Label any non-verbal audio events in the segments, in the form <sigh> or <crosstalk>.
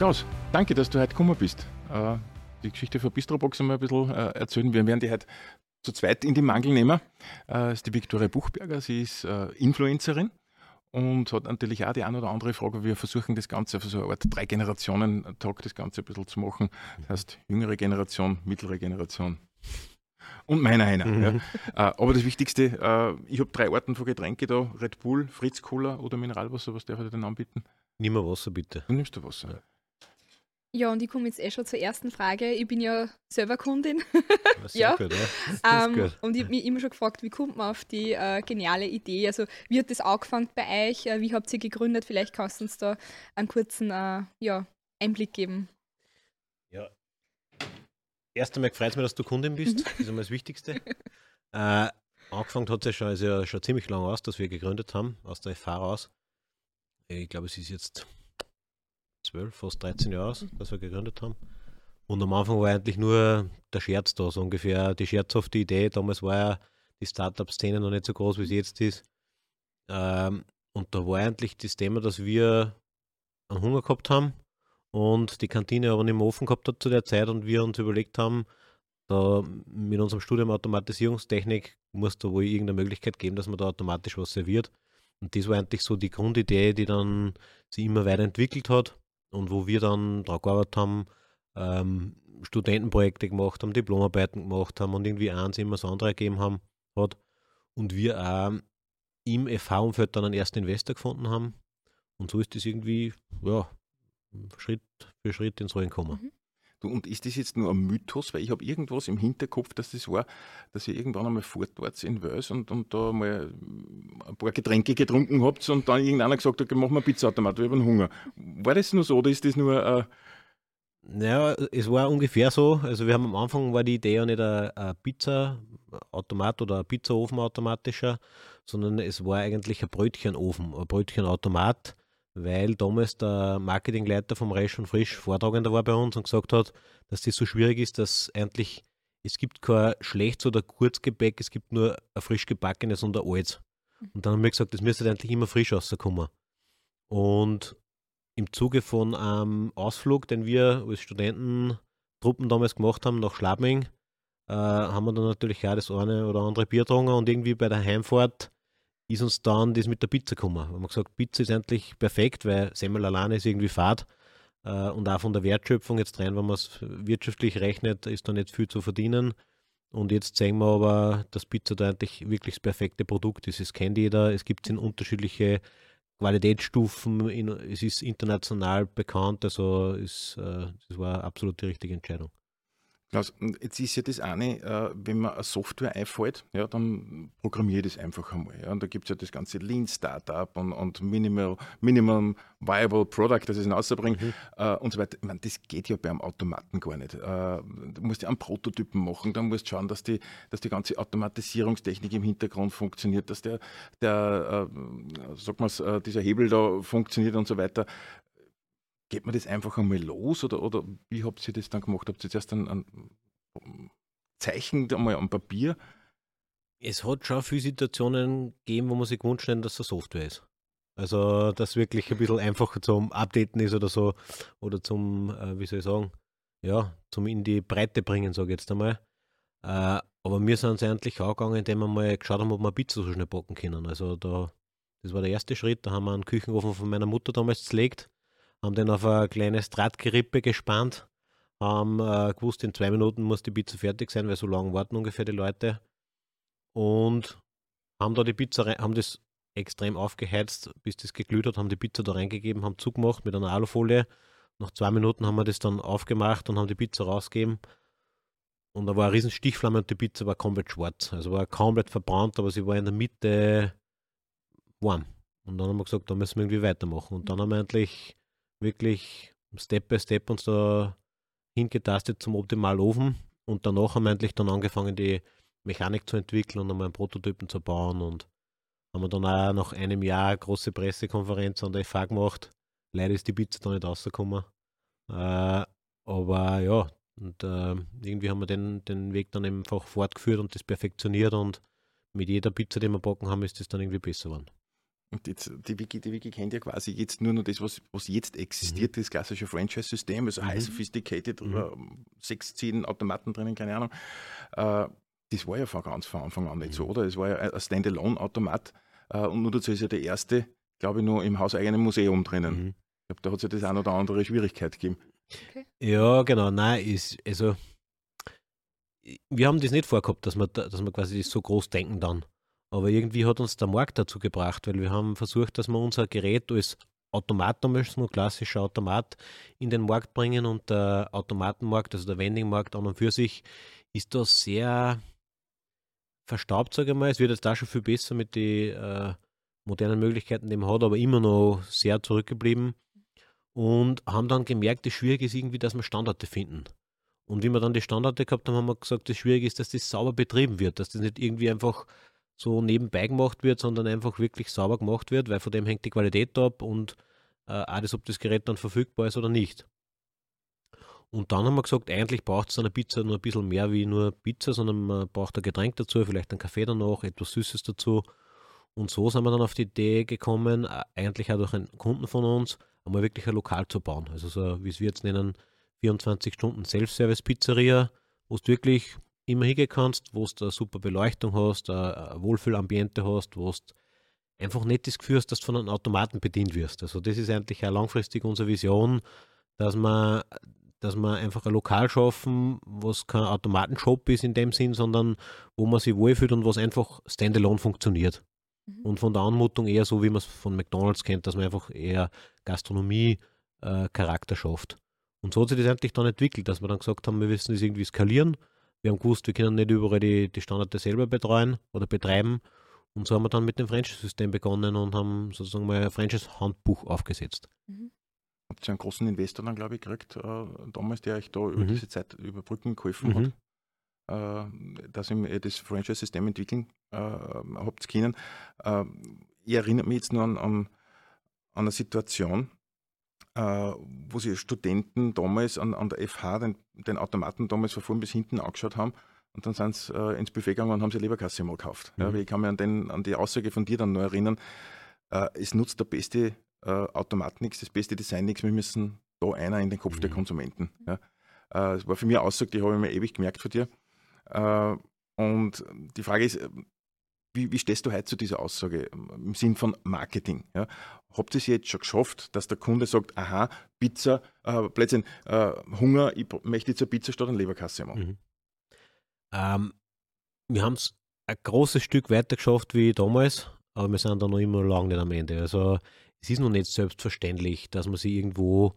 Klaus, danke, dass du heute gekommen bist. Äh, die Geschichte von Bistrobox einmal ein bisschen äh, erzählen. Wir werden die heute zu zweit in die Mangel nehmen. Äh, das ist die Viktoria Buchberger, sie ist Influencerin und hat natürlich auch die eine oder andere Frage. Wir versuchen das Ganze auf so eine Art Drei-Generationen-Tag das Ganze ein bisschen zu machen. Das heißt, jüngere Generation, mittlere Generation und meiner einer. Mhm. Ja. Äh, aber das Wichtigste, äh, ich habe drei Arten von Getränke da: Red Bull, Fritz Cola oder Mineralwasser. Was darf ich denn anbieten? Nimm mal Wasser, bitte. Du nimmst du Wasser. Ja. Ja, und ich komme jetzt eh schon zur ersten Frage. Ich bin ja selber Kundin. <laughs> ja. Gut, ja. Ähm, und ich habe mich immer schon gefragt, wie kommt man auf die äh, geniale Idee? Also, wie hat das angefangen bei euch? Äh, wie habt ihr gegründet? Vielleicht kannst du uns da einen kurzen äh, ja, Einblick geben. Ja. Erst einmal freut es mich, dass du Kundin bist. Mhm. Das ist einmal das Wichtigste. <laughs> Äh, angefangen hat es ja schon, also ja schon ziemlich lange aus, dass wir gegründet haben, aus der FH raus. Ich glaube, es ist jetzt 12, fast 13 Jahre aus, dass wir gegründet haben. Und am Anfang war eigentlich nur der Scherz da, so ungefähr die scherzhafte Idee. Damals war ja die Startup-Szene noch nicht so groß, wie sie jetzt ist. Ähm, und da war eigentlich das Thema, dass wir einen Hunger gehabt haben und die Kantine aber nicht mehr offen gehabt hat zu der Zeit und wir uns überlegt haben, da mit unserem Studium Automatisierungstechnik muss da wohl irgendeine Möglichkeit geben, dass man da automatisch was serviert. Und das war eigentlich so die Grundidee, die dann sich immer weiterentwickelt hat und wo wir dann daran gearbeitet haben, ähm, Studentenprojekte gemacht haben, Diplomarbeiten gemacht haben und irgendwie eins immer das andere gegeben haben hat. Und wir auch im FH-Umfeld dann einen ersten Investor gefunden haben. Und so ist das irgendwie, ja, Schritt für Schritt ins Rollen gekommen. Mhm. Du, und ist das jetzt nur ein Mythos? Weil ich habe irgendwas im Hinterkopf, dass das war, dass ihr irgendwann einmal fort wart in Wels und, und da mal ein paar Getränke getrunken habt und dann irgendeiner gesagt hat, machen wir Pizzaautomat, wir haben Hunger. War das nur so oder ist das nur äh naja, es war ungefähr so. Also wir haben am Anfang war die Idee ja nicht ein, ein Pizzaautomat oder ein Pizzaofen automatischer, sondern es war eigentlich ein Brötchenofen, ein Brötchenautomat weil damals der Marketingleiter vom Reich und Frisch Vortragender war bei uns und gesagt hat, dass das so schwierig ist, dass eigentlich es gibt kein schlechtes oder Kurzgebäck, es gibt nur ein frisch gebackenes und ein altes. Mhm. Und dann haben wir gesagt, das müsste eigentlich immer frisch rauskommen. Und im Zuge von einem Ausflug, den wir als Studententruppen damals gemacht haben nach Schlabming, äh, haben wir dann natürlich auch das eine oder andere Bier getrunken und irgendwie bei der Heimfahrt ist uns dann das mit der Pizza gekommen. Wir haben gesagt, Pizza ist endlich perfekt, weil Semmel alleine ist irgendwie fad. Äh, und auch von der Wertschöpfung jetzt rein, wenn man es wirtschaftlich rechnet, ist da nicht viel zu verdienen. Und jetzt sehen wir aber, dass Pizza da eigentlich wirklich das perfekte Produkt ist. Es kennt jeder, es gibt es in unterschiedliche Qualitätsstufen, es ist international bekannt, also es, äh, das war absolut die richtige Entscheidung. Klaus, jetzt ist ja das eine, äh, wenn man eine Software einfällt, ja, dann programmiere ich das einfach einmal. Ja. Und da gibt es ja das ganze Lean Startup und, und Minimal, Minimum Viable Product, das es hinausbringt mhm. äh, und so weiter. Ich meine, das geht ja beim Automaten gar nicht. Äh, du musst ja einen Prototypen machen, dann musst du schauen, dass die, dass die ganze Automatisierungstechnik im Hintergrund funktioniert, dass der, der sag mal, äh, dieser Hebel da funktioniert und so weiter. Geht man das einfach einmal los oder, oder wie habt ihr das dann gemacht? Habt ihr zuerst ein, ein Zeichen einmal am Papier? Es hat schon viele Situationen gegeben, wo man sich gewünscht hat, dass es Software ist. Also, dass wirklich ein bisschen einfacher zum Updaten ist oder so. Oder zum, äh, wie soll ich sagen, ja, zum in die Breite bringen, sage ich jetzt einmal. Äh, aber wir sind es eigentlich auch gegangen, indem wir mal geschaut haben, ob wir Pizza so schnell backen können. Also, da, das war der erste Schritt. Da haben wir einen Küchenofen von meiner Mutter damals gelegt haben den auf eine kleine Drahtgerippe gespannt, haben äh, gewusst, in zwei Minuten muss die Pizza fertig sein, weil so lange warten ungefähr die Leute. Und haben da die Pizza rein, haben das extrem aufgeheizt, bis das geglüht hat, haben die Pizza da reingegeben, haben zugemacht mit einer Alufolie. Nach zwei Minuten haben wir das dann aufgemacht und haben die Pizza rausgegeben. Und da war eine riesen Stichflamme und die Pizza war komplett schwarz. Also war komplett verbrannt, aber sie war in der Mitte warm. Und dann haben wir gesagt, da müssen wir irgendwie weitermachen. Und dann haben wir endlich wirklich Step by Step uns da hingetastet zum Optimalofen und danach haben wir endlich dann angefangen, die Mechanik zu entwickeln und einmal einen Prototypen zu bauen und haben wir dann auch nach einem Jahr eine große Pressekonferenz an der FA gemacht. Leider ist die Pizza da nicht rausgekommen. Äh, aber ja, und äh, irgendwie haben wir den, den Weg dann einfach fortgeführt und das perfektioniert und mit jeder Pizza, die wir backen haben, ist das dann irgendwie besser geworden. Und jetzt, die, Wiki, die Wiki kennt ja quasi jetzt nur noch das, was, was jetzt existiert, mhm. das klassische Franchise-System, also mhm. high sophisticated, mhm. äh, sechs, zehn Automaten drinnen, keine Ahnung. Äh, das war ja von ganz von Anfang an nicht so, mhm. oder? Es war ja ein Standalone-Automat äh, und nur dazu ist ja der erste, glaube ich, nur im hauseigenen Museum drinnen. Mhm. Ich glaube, da hat es ja das eine oder andere Schwierigkeit gegeben. Okay. Ja, genau. Nein, ist, also wir haben das nicht vorgehabt, dass wir, dass wir quasi das so groß denken dann. Aber irgendwie hat uns der Markt dazu gebracht, weil wir haben versucht, dass wir unser Gerät als Automat, damals nur klassischer Automat, in den Markt bringen und der Automatenmarkt, also der Vending-Markt an und für sich, ist da sehr verstaubt, sage ich mal. Es wird jetzt da schon viel besser mit den äh, modernen Möglichkeiten, die man hat, aber immer noch sehr zurückgeblieben und haben dann gemerkt, das Schwierige ist irgendwie, dass wir Standorte finden. Und wie wir dann die Standorte gehabt haben, haben wir gesagt, das Schwierige ist, dass das sauber betrieben wird, dass das nicht irgendwie einfach so nebenbei gemacht wird, sondern einfach wirklich sauber gemacht wird, weil von dem hängt die Qualität ab und äh, das, ob das Gerät dann verfügbar ist oder nicht. Und dann haben wir gesagt, eigentlich braucht es eine Pizza nur ein bisschen mehr wie nur Pizza, sondern man braucht ein Getränk dazu, vielleicht einen Kaffee danach, etwas Süßes dazu. Und so sind wir dann auf die Idee gekommen, äh, eigentlich auch durch einen Kunden von uns, einmal wirklich ein Lokal zu bauen. Also so, wie es wir jetzt nennen, 24 Stunden Self-Service-Pizzeria, wo du wirklich immer hingehen kannst, wo du eine super Beleuchtung hast, ein Wohlfühlambiente hast, wo du einfach nicht das Gefühl hast, dass du von einem Automaten bedient wirst. Also das ist eigentlich auch langfristig unsere Vision, dass man, dass man einfach ein Lokal schaffen, was kein Automatenshop ist in dem Sinn, sondern wo man sich wohlfühlt und was einfach standalone funktioniert. Mhm. Und von der Anmutung eher so, wie man es von McDonalds kennt, dass man einfach eher Gastronomie-Charakter äh, schafft. Und so hat sich das eigentlich dann entwickelt, dass wir dann gesagt haben, wir müssen das irgendwie skalieren. Wir haben gewusst, wir können nicht überall die, die Standorte selber betreuen oder betreiben. Und so haben wir dann mit dem Franchise-System begonnen und haben sozusagen mal ein Franchise-Handbuch aufgesetzt. Mhm. Habt ihr einen großen Investor dann, glaube ich, gekriegt, äh, damals, der euch da über mhm. diese Zeit überbrücken geholfen mhm. hat, äh, dass ihr das Franchise-System entwickeln äh, habt können. Äh, ich erinnere mich jetzt nur an, an, an eine Situation, wo sich Studenten damals an, an der FH den, den, Automaten damals von vorn bis hinten angeschaut haben und dann sind sie äh, ins Buffet gegangen und haben sich Leberkasse mal gekauft. Mhm. Ja, ich kann mich an, den, an die Aussage von dir dann noch erinnern, äh, es nutzt der beste äh, Automat nichts, das beste Design nichts, wir müssen da einer in den Kopf mhm. der Konsumenten. Ja. Äh, das war für mich eine Aussage, die habe ich mir ewig gemerkt von dir. Äh, und die Frage ist, wie, wie stehst du heute zu dieser Aussage im Sinn von Marketing? Ja? Habt ihr es jetzt schon geschafft, dass der Kunde sagt, aha, Pizza, äh, Plätzchen, äh, Hunger, ich möchte jetzt eine Pizza statt eine Leberkasse machen? Mhm. Ähm, wir haben es ein großes Stück weiter geschafft wie damals, aber wir sind da noch immer lange nicht am Ende. Also es ist noch nicht selbstverständlich, dass man sich irgendwo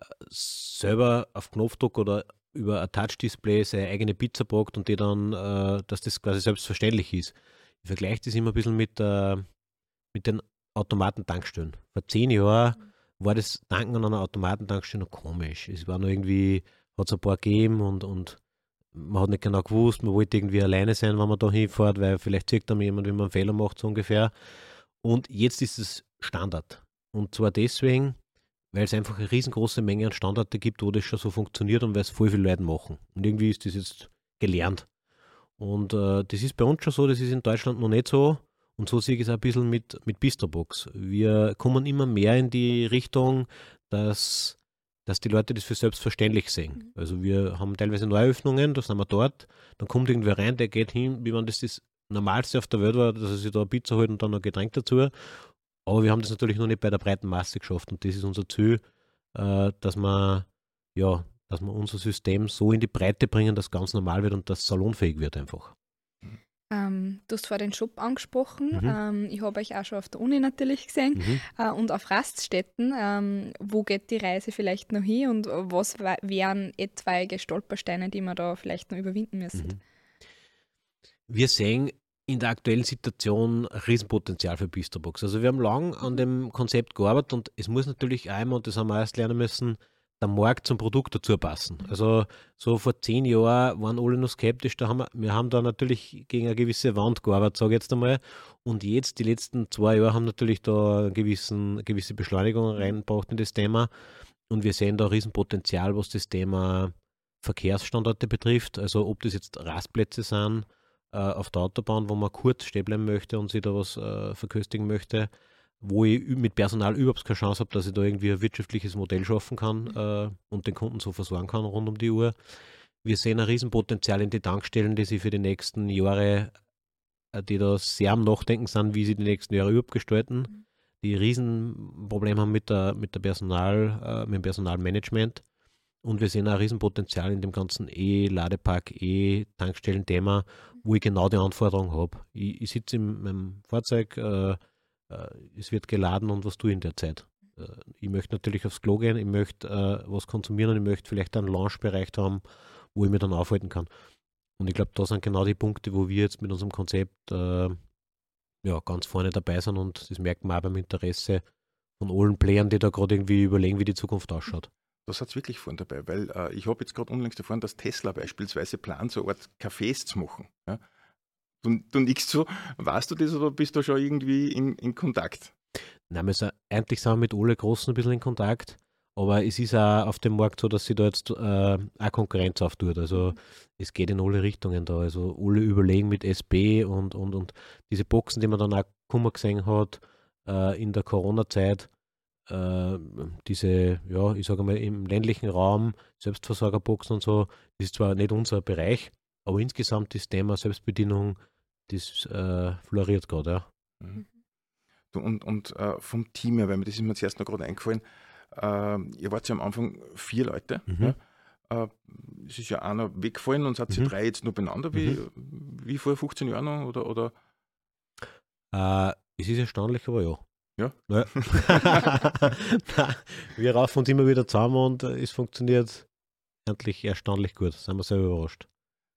äh, selber auf Knopfdruck oder über ein Touch-Display seine eigene Pizza packt und die dann, äh, dass das quasi selbstverständlich ist. Ich vergleiche das immer ein bisschen mit, äh, mit den Automatentankstellen. Vor zehn Jahren mhm. war das Tanken an einer Automatentankstelle noch komisch. Es war noch irgendwie, hat es ein paar gegeben und, und man hat nicht genau gewusst, man wollte irgendwie alleine sein, wenn man da hinfährt, weil vielleicht zieht dann jemand, wenn man einen Fehler macht, so ungefähr. Und jetzt ist es Standard. Und zwar deswegen, weil es einfach eine riesengroße Menge an Standorte gibt, wo das schon so funktioniert und weil es voll viele Leute machen. Und irgendwie ist das jetzt gelernt. Und äh, das ist bei uns schon so, das ist in Deutschland noch nicht so. Und so sehe ich es auch ein bisschen mit, mit Bistrobox. Wir kommen immer mehr in die Richtung, dass, dass die Leute das für selbstverständlich sehen. Mhm. Also wir haben teilweise Neuöffnungen, da sind wir dort, dann kommt irgendwer rein, der geht hin, wie wenn das das Normalste auf der Welt war, dass er sich da eine Pizza holt und dann noch ein Getränk dazu. Aber wir haben das natürlich noch nicht bei der breiten Masse geschafft und das ist unser Ziel, äh, dass man ja, dass wir unser System so in die Breite bringen, dass es ganz normal wird und das salonfähig wird einfach. Ähm, du hast vorhin den Shop angesprochen. Mhm. Ähm, ich habe euch auch schon auf der Uni natürlich gesehen mhm. äh, und auf Raststätten. Ähm, wo geht die Reise vielleicht noch hin und was wären etwaige Stolpersteine, die man da vielleicht noch überwinden müssen? Mhm. Wir sehen in der aktuellen Situation Riesenpotenzial für Bistrobox. Also wir haben lang an dem Konzept gearbeitet und es muss natürlich einmal, und das haben wir erst lernen müssen, der Markt zum Produkt dazu passen. Also so vor zehn Jahren waren alle noch skeptisch. Da haben wir, wir haben da natürlich gegen eine gewisse Wand gearbeitet, sage ich jetzt einmal. Und jetzt, die letzten zwei Jahre, haben natürlich da eine gewissen, gewisse Beschleunigung reingebracht in das Thema. Und wir sehen da Riesenpotenzial, was das Thema Verkehrsstandorte betrifft. Also ob das jetzt Rastplätze sind äh, auf der Autobahn, wo man kurz stehen bleiben möchte und sich da was äh, verköstigen möchte, wo ich mit Personal überhaupt keine Chance habe, dass ich da irgendwie ein wirtschaftliches Modell schaffen kann äh, und den Kunden so versorgen kann rund um die Uhr. Wir sehen ein Riesenpotenzial in die Tankstellen, die sie für die nächsten Jahre, äh, die da sehr am Nachdenken sind, wie sie die nächsten Jahre überhaupt gestalten. Mhm. Die Riesenprobleme haben mit der, mit der Personal, äh, mit dem Personalmanagement. Und wir sehen ein Riesenpotenzial in dem ganzen E-Ladepark, E-Tankstellen-Thema, wo ich genau die Anforderungen habe. Ich, ich sitze in meinem Fahrzeug, äh, es wird geladen und was tue ich in der Zeit? Äh, ich möchte natürlich aufs Klo gehen, ich möchte äh, was konsumieren und ich möchte vielleicht einen Launchbereich haben, wo ich mich dann aufhalten kann. Und ich glaube, da sind genau die Punkte, wo wir jetzt mit unserem Konzept äh, ja, ganz vorne dabei sind und das merkt man auch beim Interesse von allen Playern, die da gerade irgendwie überlegen, wie die Zukunft ausschaut. Das hat es wirklich vorne dabei, weil äh, ich habe jetzt gerade unlängst erfahren, dass Tesla beispielsweise plant, so eine Art Cafés zu machen. Ja? Du, du nickst so, weißt du das oder bist du schon irgendwie in, in Kontakt? Nein, wir sind, eigentlich sind wir mit alle Großen ein bisschen in Kontakt, aber es ist auch auf dem Markt so, dass sie da jetzt äh, auch Konkurrenz auftut. Also es geht in alle Richtungen da. Also alle überlegen mit SB und, und, und diese Boxen, die man dann auch Kummer gesehen hat äh, in der Corona-Zeit, äh, diese, ja, ich sage mal, im ländlichen Raum, Selbstversorgerboxen und so, das ist zwar nicht unser Bereich, aber insgesamt das Thema Selbstbedienung das äh, floriert gerade, ja. Mhm. Du, und und äh, vom Team her, weil mir das ist mir zuerst noch gerade eingefallen, äh, ihr wart ja am Anfang vier Leute. Mhm. Ja? Äh, es ist ja einer weggefallen und seid mhm. drei jetzt nur beieinander, wie, mhm. wie vor 15 Jahren noch? Oder, oder? Äh, es ist erstaunlich, aber ja. Ja? ja. Nein, <laughs> <laughs> wir raufen uns immer wieder zusammen und es funktioniert endlich erstaunlich gut. Sind wir sehr überrascht.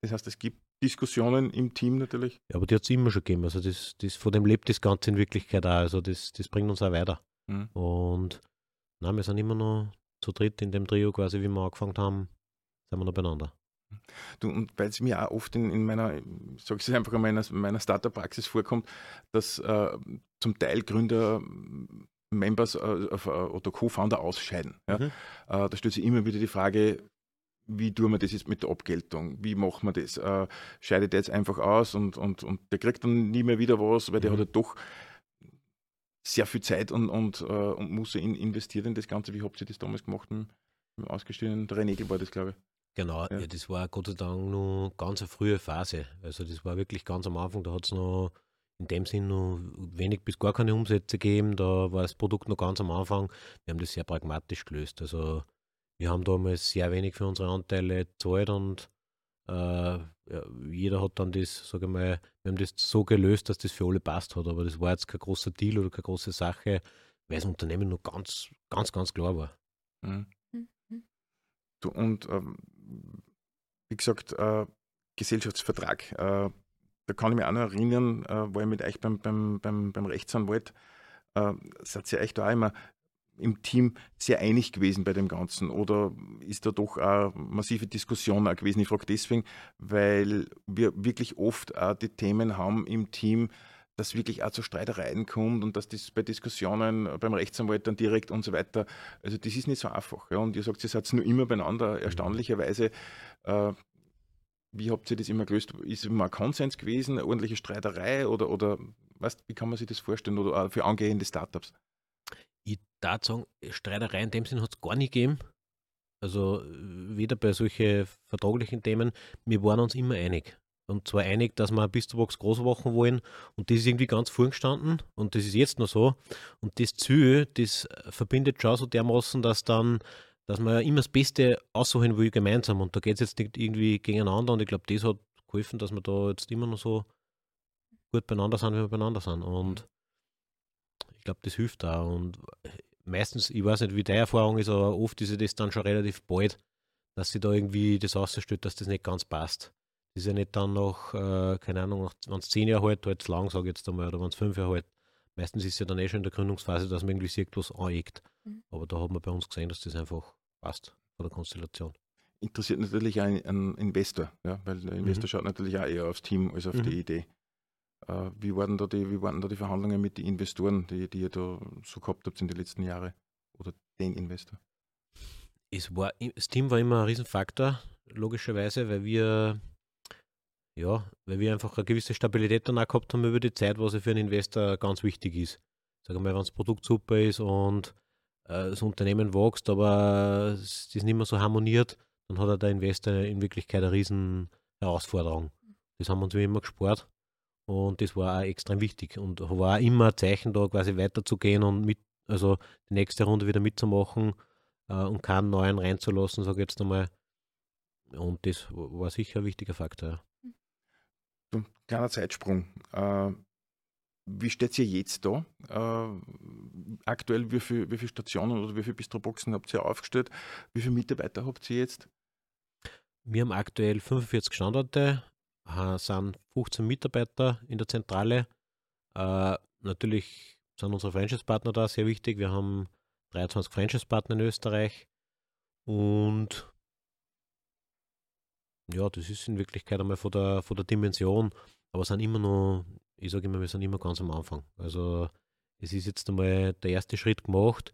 Das heißt, es gibt Diskussionen im Team natürlich. Ja, aber die hat es immer schon gegeben. Also das, das, von dem lebt das Ganze in Wirklichkeit auch. Also das, das bringt uns auch weiter. Mhm. Und nein, wir sind immer noch zu dritt in dem Trio quasi, wie wir angefangen haben, sind wir noch beieinander. Du, und weil es mir auch oft in, in meiner, sag ich es einfach in meiner, meiner Startup-Praxis vorkommt, dass äh, zum Teil Gründer Members äh, äh oder Co-Founder ausscheiden. Ja? Mhm. Äh, da stellt sich immer wieder die Frage, wie tun wir das jetzt mit der Abgeltung? Wie machen wir das? Äh, scheidet der jetzt einfach aus und, und, und der kriegt dann nie mehr wieder was, weil der mhm. hat ja doch sehr viel Zeit und, und, äh, und muss in, investiert in das Ganze. Wie habt ihr das damals gemacht mit dem ausgestiegenen René war das, glaube ich. Genau, ja. ja. das war Gott sei Dank noch ganz eine frühe Phase. Also das war wirklich ganz am Anfang, da hat es noch in dem Sinn noch wenig bis gar keine Umsätze gegeben. Da war das Produkt noch ganz am Anfang. Wir haben das sehr pragmatisch gelöst. Also wir haben damals sehr wenig für unsere Anteile gezahlt und äh, ja, jeder hat dann das, sage ich mal, wir haben das so gelöst, dass das für alle passt hat. Aber das war jetzt kein großer Deal oder keine große Sache, weil das Unternehmen nur ganz, ganz, ganz klar war. Mhm. Mhm. Du, und ähm, wie gesagt, äh, Gesellschaftsvertrag. Äh, da kann ich mich auch noch erinnern, äh, war ich mit euch beim, beim, beim, beim Rechtsanwalt, äh, seid ihr euch da auch immer im Team sehr einig gewesen bei dem Ganzen oder ist da doch auch massive Diskussion auch gewesen? Ich frage deswegen, weil wir wirklich oft auch die Themen haben im Team, dass wirklich auch zu Streitereien kommt und dass das bei Diskussionen beim Rechtsanwalt dann direkt und so weiter, also das ist nicht so einfach. Ja? Und ihr sagt, ihr seid nur immer beieinander, erstaunlicherweise. Äh, wie habt ihr das immer gelöst? Ist immer ein Konsens gewesen, eine ordentliche Streiterei oder, oder weißt, wie kann man sich das vorstellen oder für angehende Startups? Ich darf sagen, Streiterei in dem Sinn hat es gar nicht gegeben. Also weder bei solchen vertraglichen Themen, wir waren uns immer einig. Und zwar einig, dass wir bis zur Box groß machen wollen. Und das ist irgendwie ganz vorgestanden. Und das ist jetzt noch so. Und das Ziel, das verbindet schon so dermaßen, dass dann, dass wir ja immer das Beste aussuchen will gemeinsam. Und da geht es jetzt nicht irgendwie gegeneinander. Und ich glaube, das hat geholfen, dass wir da jetzt immer noch so gut beieinander sind, wie wir beieinander sind. Und glaube, das hilft da. Und meistens, ich weiß nicht, wie deine Erfahrung ist, aber oft ist das dann schon relativ bald, dass sie da irgendwie das ausstellt, dass das nicht ganz passt. Das ist ja nicht dann noch, äh, keine Ahnung, wenn es zehn Jahre halt, halt lang, sage ich jetzt einmal, oder wenn es fünf Jahre halt. Meistens ist es ja dann eh schon in der Gründungsphase, dass man irgendwie sieht, was aneckt. Mhm. Aber da hat man bei uns gesehen, dass das einfach passt von der Konstellation. Interessiert natürlich auch einen Investor, ja, weil der Investor mhm. schaut natürlich auch eher aufs Team als auf mhm. die Idee. Äh, wie, waren da die, wie waren da die Verhandlungen mit den Investoren, die, die ihr da so gehabt habt in den letzten Jahren? Oder den Investor? Es war, das Team war immer ein Riesenfaktor, logischerweise, weil wir ja, weil wir einfach eine gewisse Stabilität danach gehabt haben über die Zeit, was ja für einen Investor ganz wichtig ist. sagen wir mal, wenn das Produkt super ist und äh, das Unternehmen wächst, aber es ist nicht mehr so harmoniert, dann hat der Investor in Wirklichkeit eine riesen Herausforderung. Das haben wir uns wie immer gespart und das war auch extrem wichtig und war auch immer ein Zeichen da, quasi weiterzugehen und mit, also die nächste Runde wieder mitzumachen äh, und keinen neuen reinzulassen, sage ich jetzt einmal. Und das war sicher ein wichtiger Faktor. Ja. Kleiner Zeitsprung. Äh, wie steht ihr jetzt da? Äh, aktuell, wie viele wie viel Stationen oder wie viele Bistroboxen habt ihr aufgestellt? Wie viele Mitarbeiter habt ihr jetzt? Wir haben aktuell 45 Standorte, äh, sind 15 Mitarbeiter in der Zentrale. Äh, natürlich sind unsere Franchise-Partner da sehr wichtig. Wir haben 23 Franchise-Partner in Österreich und ja, das ist in Wirklichkeit einmal von der, von der Dimension, aber sind immer noch, ich sage immer, wir sind immer ganz am Anfang. Also es ist jetzt einmal der erste Schritt gemacht.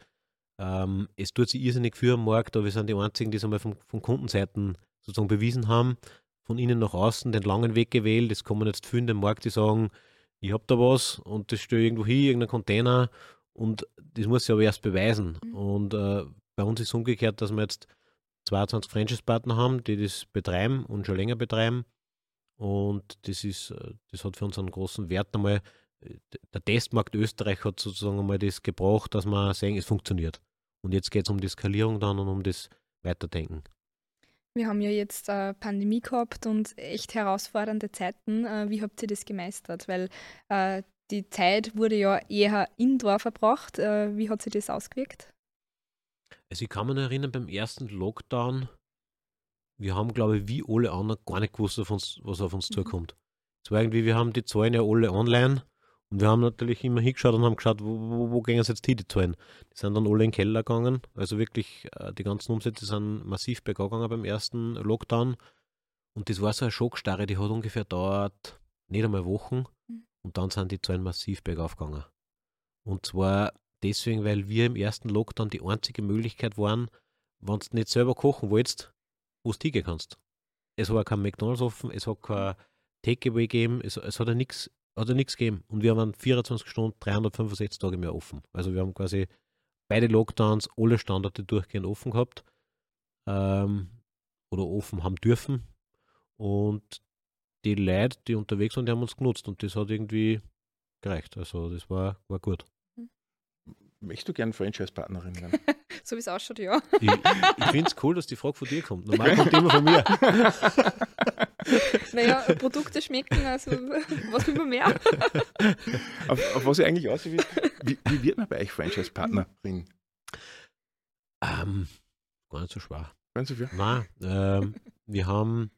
Ähm, es tut sich irrsinnig für am Markt, aber wir sind die einzigen, die es einmal von, von Kundenseiten sozusagen bewiesen haben, von innen nach außen den langen Weg gewählt. Es kommen jetzt viele in den Markt, die sagen, ich habe da was und das stehe irgendwo hin, irgendein Container und das muss ich aber erst beweisen. Mhm. Und äh, bei uns ist es umgekehrt, dass wir jetzt 22 Franchise-Partner haben, die das betreiben und schon länger betreiben. Und das ist, äh, das hat für uns einen großen Wert einmal. Der Testmarkt Österreich hat sozusagen einmal das gebraucht, dass man sehen, es funktioniert. Und jetzt geht es um die Skalierung dann und um das Weiterdenken. Wir haben ja jetzt äh, Pandemie gehabt und echt herausfordernde Zeiten. Äh, wie habt ihr das gemeistert? Weil äh, die Zeit wurde ja eher indoor verbracht. Äh, wie hat sich das ausgewirkt? Also ich kann mich erinnern, beim ersten Lockdown, wir haben, glaube ich, wie alle anderen gar nicht gewusst, auf uns, was auf uns mhm. zukommt. Es war irgendwie, wir haben die Zahlen ja alle online und wir haben natürlich immer hingeschaut und haben geschaut, wo, wo, wo gehen es jetzt die Zahlen. Die sind dann alle in den Keller gegangen. Also wirklich, äh, die ganzen Umsätze sind massiv berggegangen beim ersten Lockdown. Und das war so eine Schockstarre, die hat ungefähr dauert nicht einmal Wochen. Mhm. Und dann sind die Zahlen massiv bergauf gegangen. Und zwar deswegen, weil wir im ersten Lockdown die einzige Möglichkeit waren, wenn du nicht selber kochen willst, wo du hingehen kannst. Es war kein McDonalds offen, es hat kein Takeaway gegeben, es, es hat ja nichts hat ja nichts gegeben. Und wir haben 24 Stunden, 365 Tage mehr offen. Also wir haben quasi beide Lockdowns, alle Standorte durchgehend offen gehabt ähm, oder offen haben dürfen. Und die Leute, die unterwegs waren, die haben uns genutzt und das hat irgendwie gereicht. Also das war, war gut. Möchtest du gerne Franchise-Partnerin werden? <laughs> so wie es ausschaut, ja. Ich, ich finde es cool, dass die Frage von dir kommt. Normal kommt die immer von mir. <laughs> <laughs> naja, Produkte schmecken, also <laughs> was will man mehr? <laughs> auf, auf was ich eigentlich aus wie, wie wird man bei euch Franchise-Partnerin? Ähm, gar nicht so schwer. Gar nicht so viel? Nein, ähm, wir, haben,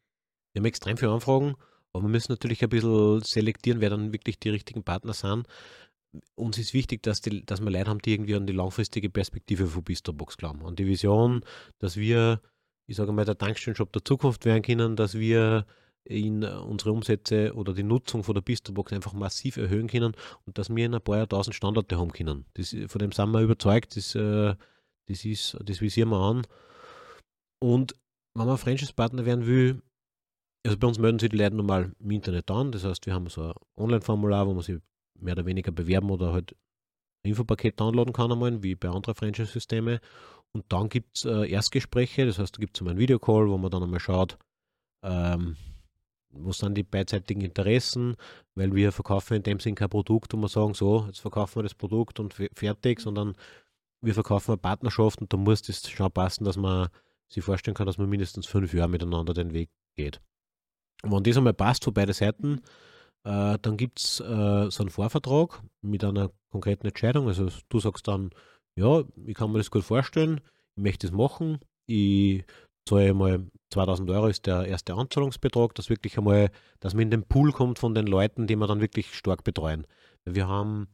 wir haben extrem viele Anfragen, aber wir müssen natürlich ein bisschen selektieren, wer dann wirklich die richtigen Partner sind uns ist wichtig, dass, die, dass wir Leute haben, die irgendwie an die langfristige Perspektive von Bistrobox glauben. An die Vision, dass wir, ich sage mal, der Tankstellenshop der Zukunft werden können, dass wir in unsere Umsätze oder die Nutzung von der Bistrobox einfach massiv erhöhen können und dass wir in ein paar Jahrtausend Standorte haben können. Das, von dem sind wir überzeugt, das, äh, das, ist, das visieren wir an. Und wenn man Franchise-Partner werden will, also bei uns melden sich die Leute normal im Internet an, das heißt, wir haben so ein Online-Formular, wo man sich mehr oder weniger bewerben oder halt ein Infopaket downloaden kann einmal, wie bei anderen Franchise-Systemen. Und dann gibt es äh, Erstgespräche, das heißt, da gibt es einen Videocall, wo man dann einmal schaut, ähm, wo sind die beidseitigen Interessen, weil wir verkaufen in dem Sinn kein Produkt, wo wir sagen, so, jetzt verkaufen wir das Produkt und fertig, sondern wir verkaufen eine Partnerschaft und da muss das schon passen, dass man sich vorstellen kann, dass man mindestens fünf Jahre miteinander den Weg geht. Und wenn das einmal passt für beide Seiten, äh, dann gibt es äh, so einen Vorvertrag mit einer konkreten Entscheidung. Also du sagst dann, ja, ich kann mir das gut vorstellen, ich möchte das machen, ich zahle einmal 2000 Euro ist der erste Anzahlungsbetrag, dass wirklich einmal, dass man in den Pool kommt von den Leuten, die wir dann wirklich stark betreuen. Wir haben,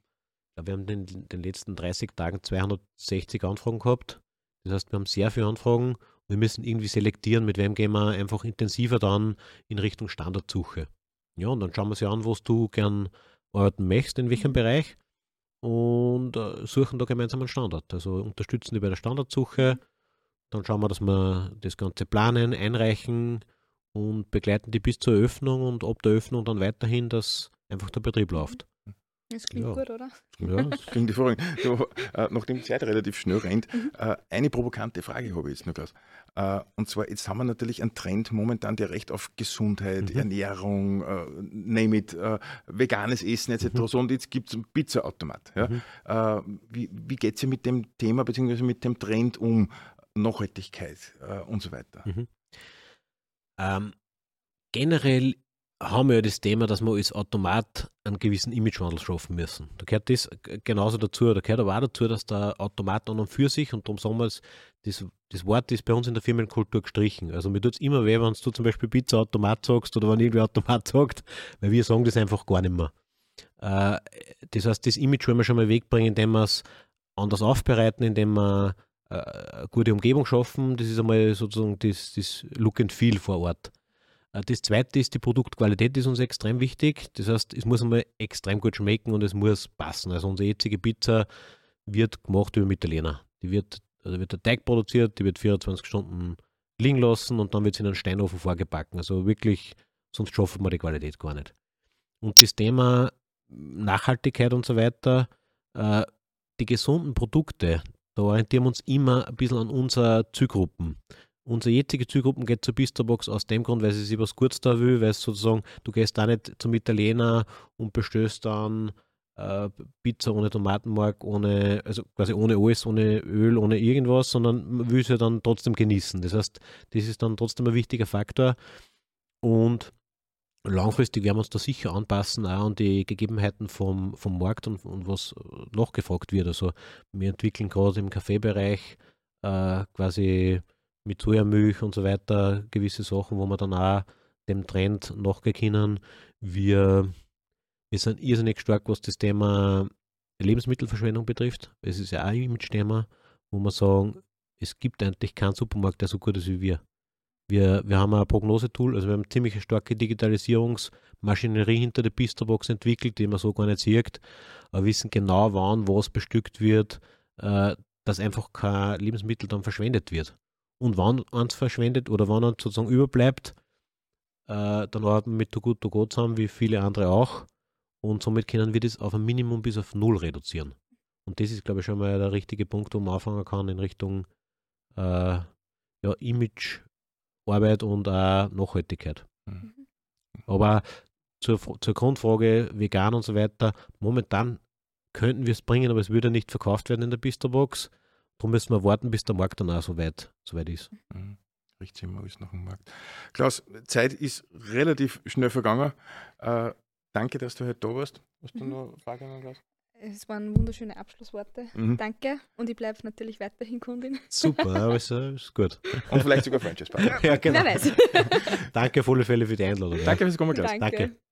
wir haben in den, letzten 30 Tagen 260 Anfragen gehabt. Das heißt, wir haben sehr viele Anfragen. Wir müssen irgendwie selektieren, mit wem gehen wir einfach intensiver dann in Richtung Standardsuche. Ja, und dann schauen wir uns an, was du gern arbeiten möchtest, in welchem. Bereich und äh, suchen da gemeinsam einen Standard. Also unterstützen die bei der Standardsuche. Dann schauen wir, dass wir das Ganze planen, einreichen und begleiten die bis zur Öffnung und ab der Öffnung dann weiterhin, dass einfach der Betrieb läuft. Das klingt ja. gut, oder? Ja, das <laughs> klingt hervorragend. So, äh, nachdem die Zeit relativ schnell rennt, mhm. äh, eine provokante Frage habe ich jetzt noch, Klaus. Äh, und zwar, jetzt haben wir natürlich einen Trend momentan, der recht auf Gesundheit, mhm. Ernährung, äh, name it, äh, veganes Essen etc. Mhm. So, und jetzt gibt es einen Pizzaautomat. Ja? Mhm. Äh, wie wie geht es mit dem Thema bzw. mit dem Trend um? Nachhaltigkeit und so weiter. Mhm. Ähm, generell haben wir ja das Thema, dass wir als Automat einen gewissen Imagewandel schaffen müssen. Da gehört das genauso dazu. Da gehört aber auch dazu, dass der Automat an und für sich, und darum sagen wir es, das, das Wort ist bei uns in der Firmenkultur gestrichen. Also mir tut es immer weh, wenn du zum Beispiel Pizza-Automat sagst oder wenn irgendwie Automat sagt, weil wir sagen das einfach gar nicht mehr. Äh, das heißt, das Image wollen wir schon mal wegbringen, indem wir es anders aufbereiten, indem wir äh, eine gute Umgebung schaffen. Das ist einmal sozusagen das, das Look and Feel vor Ort. Äh, das zweite ist, die Produktqualität ist uns extrem wichtig. Das heißt, es muss einmal extrem gut schmecken und es muss passen. Also unsere jetzige Pizza wird gemacht über Italiener. Die wird, also wird der Teig produziert, die wird 24 Stunden liegen lassen und dann wird sie in einen Steinofen vorgebacken. Also wirklich, sonst schaffen wir die Qualität gar nicht. Und das Thema Nachhaltigkeit und so weiter, äh, die gesunden Produkte, da orientieren wir uns immer ein bisschen an unsere Zielgruppen. Unsere jetzige Zielgruppe geht zur Bisterbox aus dem Grund, weil sie sich was kurz da will, weil es sozusagen, du gehst da nicht zum Italiener und bestößt dann äh, Pizza ohne Tomatenmark, ohne, also quasi ohne alles, ohne Öl, ohne irgendwas, sondern will sie dann trotzdem genießen. Das heißt, das ist dann trotzdem ein wichtiger Faktor. Und langfristig werden wir uns da sicher anpassen, auch an die Gegebenheiten vom, vom Markt und, und was nachgefragt wird. Also wir entwickeln gerade im Kaffeebereich äh, quasi mit Sojamilch und so weiter gewisse Sachen, wo wir dann auch dem Trend nachgehen. Wir, wir sind irrsinnig stark, was das Thema Lebensmittelverschwendung betrifft. Es ist ja auch ein Image-Thema, wo wir sagen, es gibt eigentlich keinen Supermarkt, der so gut ist wie wir. Wir, wir haben ein Prognosetool, also wir haben ziemlich starke Digitalisierungsmaschinerie hinter der Pisterbox entwickelt, die man so gar nicht sieht. Wir wissen genau, wann was bestückt wird, äh, dass einfach kein Lebensmittel dann verschwendet wird und wann eins verschwendet oder wann eins sozusagen überbleibt, äh, dann arbeiten wir mit Too Good To Go zusammen, wie viele andere auch. Und somit können wir das auf ein Minimum bis auf Null reduzieren. Und das ist, glaube ich, schon mal der richtige Punkt, wo man anfangen kann in Richtung äh, ja, Image, Arbeit und auch Nachhaltigkeit. Mhm. Aber zur, zur Grundfrage vegan und so weiter, momentan könnten wir es bringen, aber es würde nicht verkauft werden in der Bisterbox. Darum müssen wir warten, bis der Markt dann auch so weit, so weit ist. Mhm. Riecht immer alles nach dem Markt. Klaus, Zeit ist relativ schnell vergangen. Äh, danke, dass du heute da warst. Hast du mhm. noch Fragen, Klaus? Es waren wunderschöne Abschlussworte. Mhm. Danke. Und ich bleibe natürlich weiterhin Kundin. Super, aber ist, ist gut. <laughs> Und vielleicht sogar Franchise-Partner. ja, genau. Wer weiß. Danke auf alle Fälle für die Einladung. Danke fürs Kommen, Klaus. Danke. Danke.